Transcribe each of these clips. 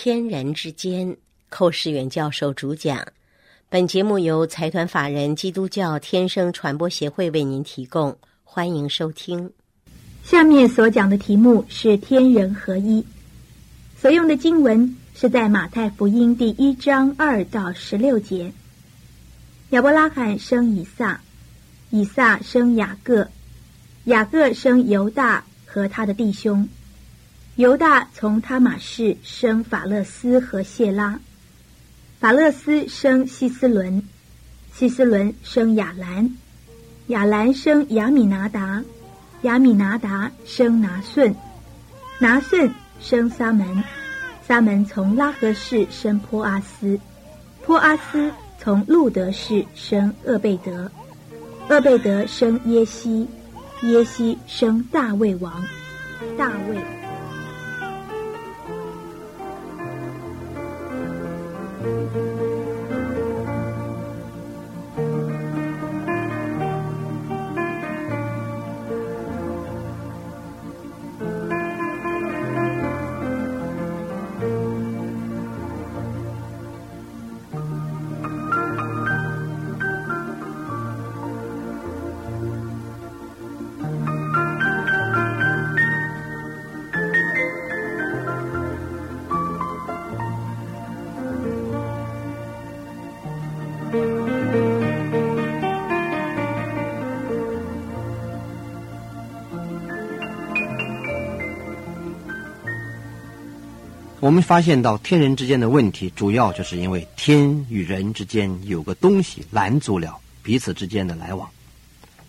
天人之间，寇世远教授主讲。本节目由财团法人基督教天生传播协会为您提供，欢迎收听。下面所讲的题目是天人合一，所用的经文是在马太福音第一章二到十六节。亚伯拉罕生以撒，以撒生雅各，雅各生犹大和他的弟兄。犹大从他马氏生法勒斯和谢拉，法勒斯生希斯伦，希斯伦生亚兰，亚兰生亚米拿达，亚米拿达生拿顺，拿顺生撒门，撒门从拉合氏生坡阿斯，坡阿斯从路德氏生厄贝德，厄贝德生耶西，耶西生大卫王，大卫。我们发现到天人之间的问题，主要就是因为天与人之间有个东西拦阻了彼此之间的来往，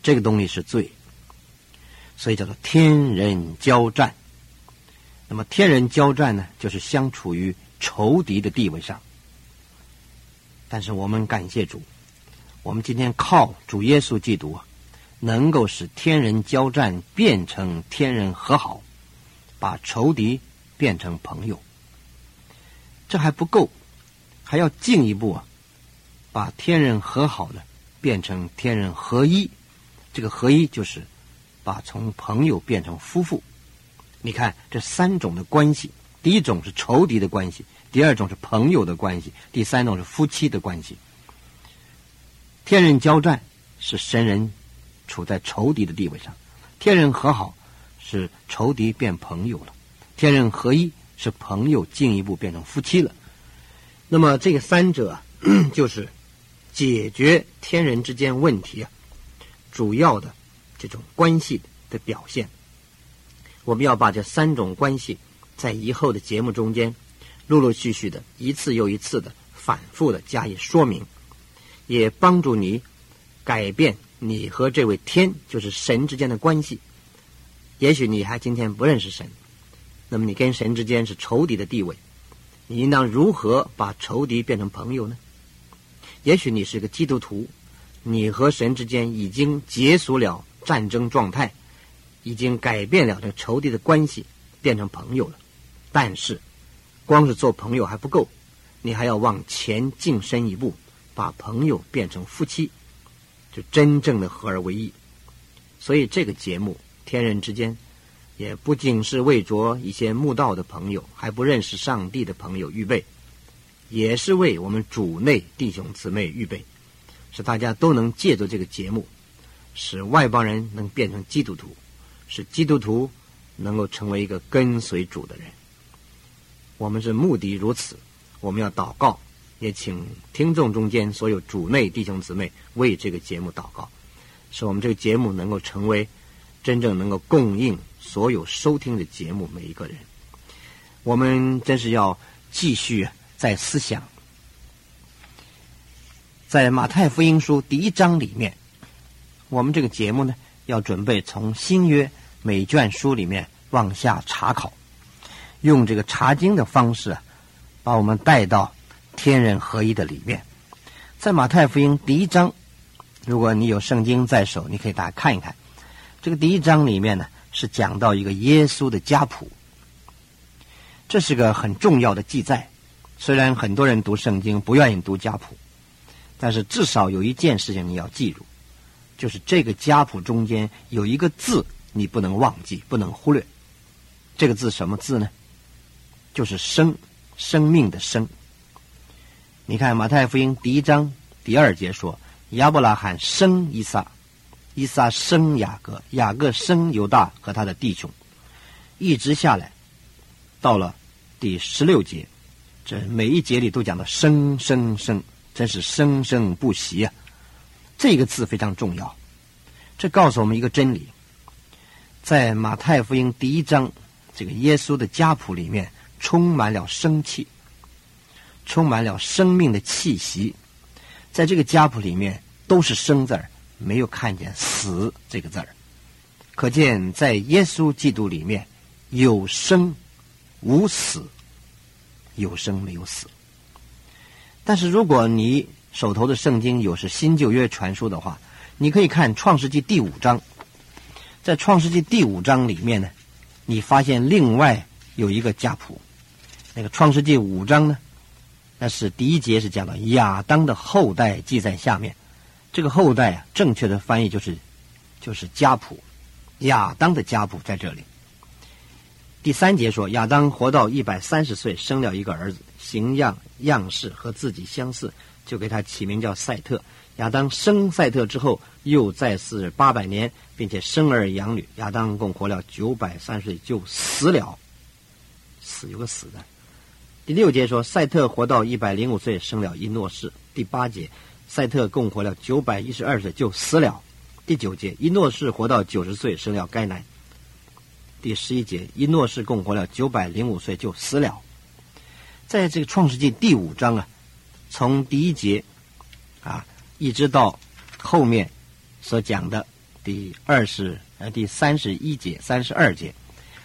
这个东西是罪，所以叫做天人交战。那么天人交战呢，就是相处于仇敌的地位上。但是我们感谢主，我们今天靠主耶稣基督啊，能够使天人交战变成天人和好，把仇敌变成朋友。这还不够，还要进一步啊，把天人和好呢变成天人合一。这个合一就是把从朋友变成夫妇。你看这三种的关系：第一种是仇敌的关系，第二种是朋友的关系，第三种是夫妻的关系。天人交战是神人处在仇敌的地位上，天人和好是仇敌变朋友了，天人合一。是朋友进一步变成夫妻了，那么这个三者就是解决天人之间问题啊，主要的这种关系的表现。我们要把这三种关系在以后的节目中间陆陆续续的一次又一次的反复的加以说明，也帮助你改变你和这位天就是神之间的关系。也许你还今天不认识神。那么你跟神之间是仇敌的地位，你应当如何把仇敌变成朋友呢？也许你是个基督徒，你和神之间已经结束了战争状态，已经改变了这仇敌的关系，变成朋友了。但是，光是做朋友还不够，你还要往前进深一步，把朋友变成夫妻，就真正的合而为一。所以这个节目，天人之间。也不仅是为着一些慕道的朋友，还不认识上帝的朋友预备，也是为我们主内弟兄姊妹预备，使大家都能借着这个节目，使外邦人能变成基督徒，使基督徒能够成为一个跟随主的人。我们是目的如此，我们要祷告，也请听众中间所有主内弟兄姊妹为这个节目祷告，使我们这个节目能够成为真正能够供应。所有收听的节目，每一个人，我们真是要继续在思想，在马太福音书第一章里面，我们这个节目呢，要准备从新约每卷书里面往下查考，用这个查经的方式，把我们带到天人合一的里面。在马太福音第一章，如果你有圣经在手，你可以大家看一看，这个第一章里面呢。是讲到一个耶稣的家谱，这是个很重要的记载。虽然很多人读圣经不愿意读家谱，但是至少有一件事情你要记住，就是这个家谱中间有一个字你不能忘记，不能忽略。这个字什么字呢？就是“生”，生命的生。你看马太福音第一章第二节说，亚伯拉罕生以撒，伊撒生雅各，雅各生犹大和他的弟兄，一直下来，到了第十六节，这每一节里都讲的生生生，真是生生不息啊！这个字非常重要，这告诉我们一个真理，在马太福音第一章。这个耶稣的家谱里面充满了生气，充满了生命的气息，在这个家谱里面都是生字儿，没有看见死这个字儿，可见在耶稣基督里面有生无死，有生没有死。但是如果你手头的圣经有是新旧约传书的话，你可以看创世纪第五章，在创世纪第五章里面呢。你发现另外有一个家谱，那个《创世纪》五章呢？那是第一节是讲到亚当的后代记在下面，这个后代啊，正确的翻译就是就是家谱，亚当的家谱在这里。第三节说亚当活到一百三十岁，生了一个儿子，形样样式和自己相似，就给他起名叫赛特。亚当生赛特之后，又再世八百年，并且生儿养女。亚当共活了九百三十岁，就死了。死有个死的。第六节说，赛特活到一百零五岁，生了伊诺士。第八节，赛特共活了九百一十二岁，就死了。第九节，伊诺士活到九十岁，生了该男。第十一节，伊诺士共活了九百零五岁，就死了。在这个创世纪第五章啊，从第一节啊。一直到后面所讲的第二十呃第三十一节、三十二节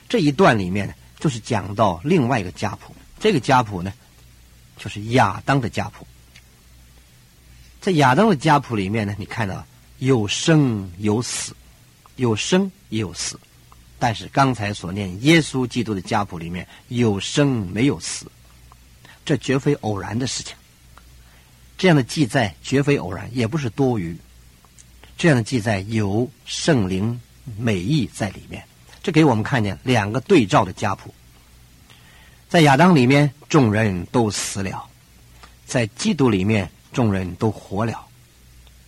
这一段里面呢，就是讲到另外一个家谱。这个家谱呢，就是亚当的家谱。在亚当的家谱里面呢，你看到有生有死，有生也有死。但是刚才所念耶稣基督的家谱里面有生没有死，这绝非偶然的事情。这样的记载绝非偶然，也不是多余。这样的记载有圣灵美意在里面，这给我们看见两个对照的家谱。在亚当里面，众人都死了；在基督里面，众人都活了。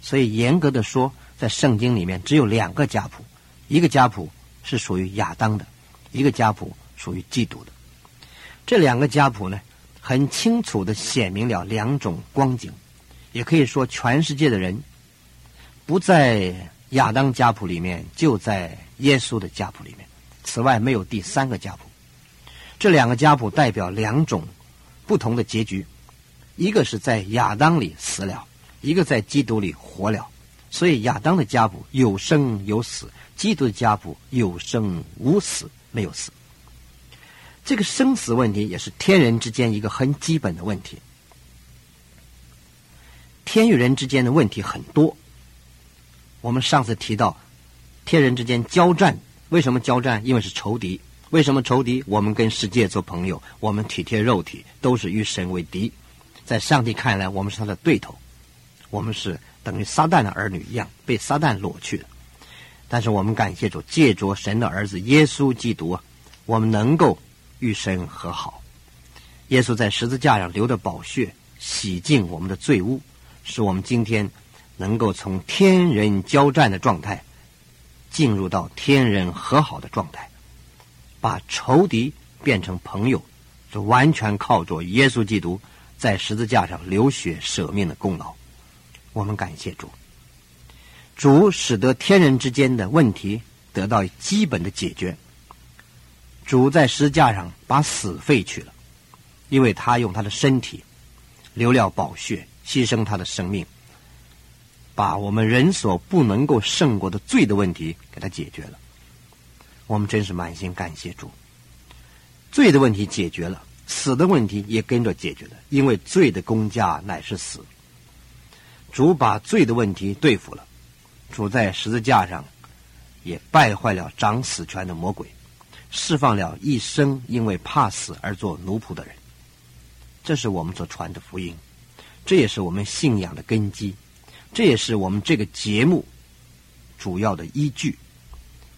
所以严格的说，在圣经里面只有两个家谱，一个家谱是属于亚当的，一个家谱属于基督的。这两个家谱呢？很清楚的显明了两种光景，也可以说全世界的人不在亚当家谱里面，就在耶稣的家谱里面。此外，没有第三个家谱。这两个家谱代表两种不同的结局：一个是在亚当里死了，一个在基督里活了。所以，亚当的家谱有生有死，基督的家谱有生无死，没有死。这个生死问题也是天人之间一个很基本的问题。天与人之间的问题很多。我们上次提到，天人之间交战，为什么交战？因为是仇敌。为什么仇敌？我们跟世界做朋友，我们体贴肉体，都是与神为敌。在上帝看来，我们是他的对头，我们是等于撒旦的儿女一样，被撒旦裸去的。但是我们感谢主，借着神的儿子耶稣基督啊，我们能够。与神和好，耶稣在十字架上流的宝血洗净我们的罪污，使我们今天能够从天人交战的状态进入到天人和好的状态，把仇敌变成朋友，是完全靠着耶稣基督在十字架上流血舍命的功劳。我们感谢主，主使得天人之间的问题得到基本的解决。主在十字架上把死废去了，因为他用他的身体流了宝血，牺牲他的生命，把我们人所不能够胜过的罪的问题给他解决了。我们真是满心感谢主，罪的问题解决了，死的问题也跟着解决了，因为罪的公价乃是死。主把罪的问题对付了，主在十字架上也败坏了掌死权的魔鬼。释放了一生因为怕死而做奴仆的人，这是我们所传的福音，这也是我们信仰的根基，这也是我们这个节目主要的依据。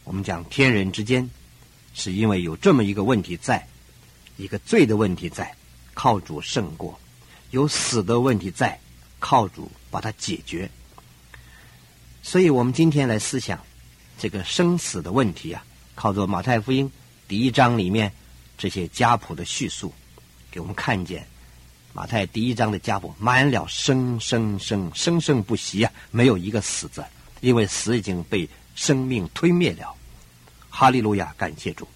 我们讲天人之间，是因为有这么一个问题在，一个罪的问题在，靠主胜过；有死的问题在，靠主把它解决。所以我们今天来思想这个生死的问题啊，靠着马太福音第一章里面这些家谱的叙述，给我们看见马太第一章的家谱满了生生生生生不息啊，没有一个死字，因为死已经被生命推灭了。哈利路亚，感谢主。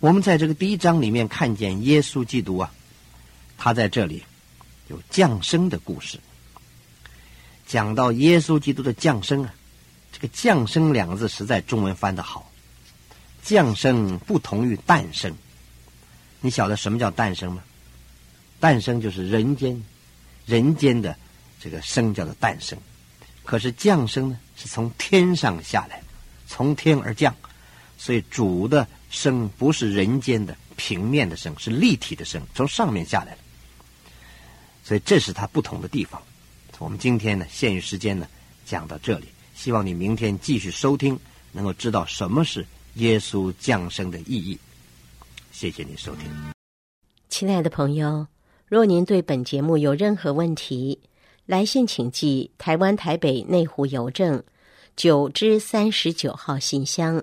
我们在这个第一章里面看见耶稣基督啊，他在这里有降生的故事。讲到耶稣基督的降生啊，这个“降生”两个字实在中文翻的好。降生不同于诞生，你晓得什么叫诞生吗？诞生就是人间，人间的这个生叫做诞生。可是降生呢，是从天上下来，从天而降，所以主的生不是人间的平面的生，是立体的生，从上面下来了。所以这是它不同的地方。我们今天呢，限于时间呢，讲到这里。希望你明天继续收听，能够知道什么是耶稣降生的意义。谢谢你收听，亲爱的朋友。若您对本节目有任何问题，来信请寄台湾台北内湖邮政九之三十九号信箱，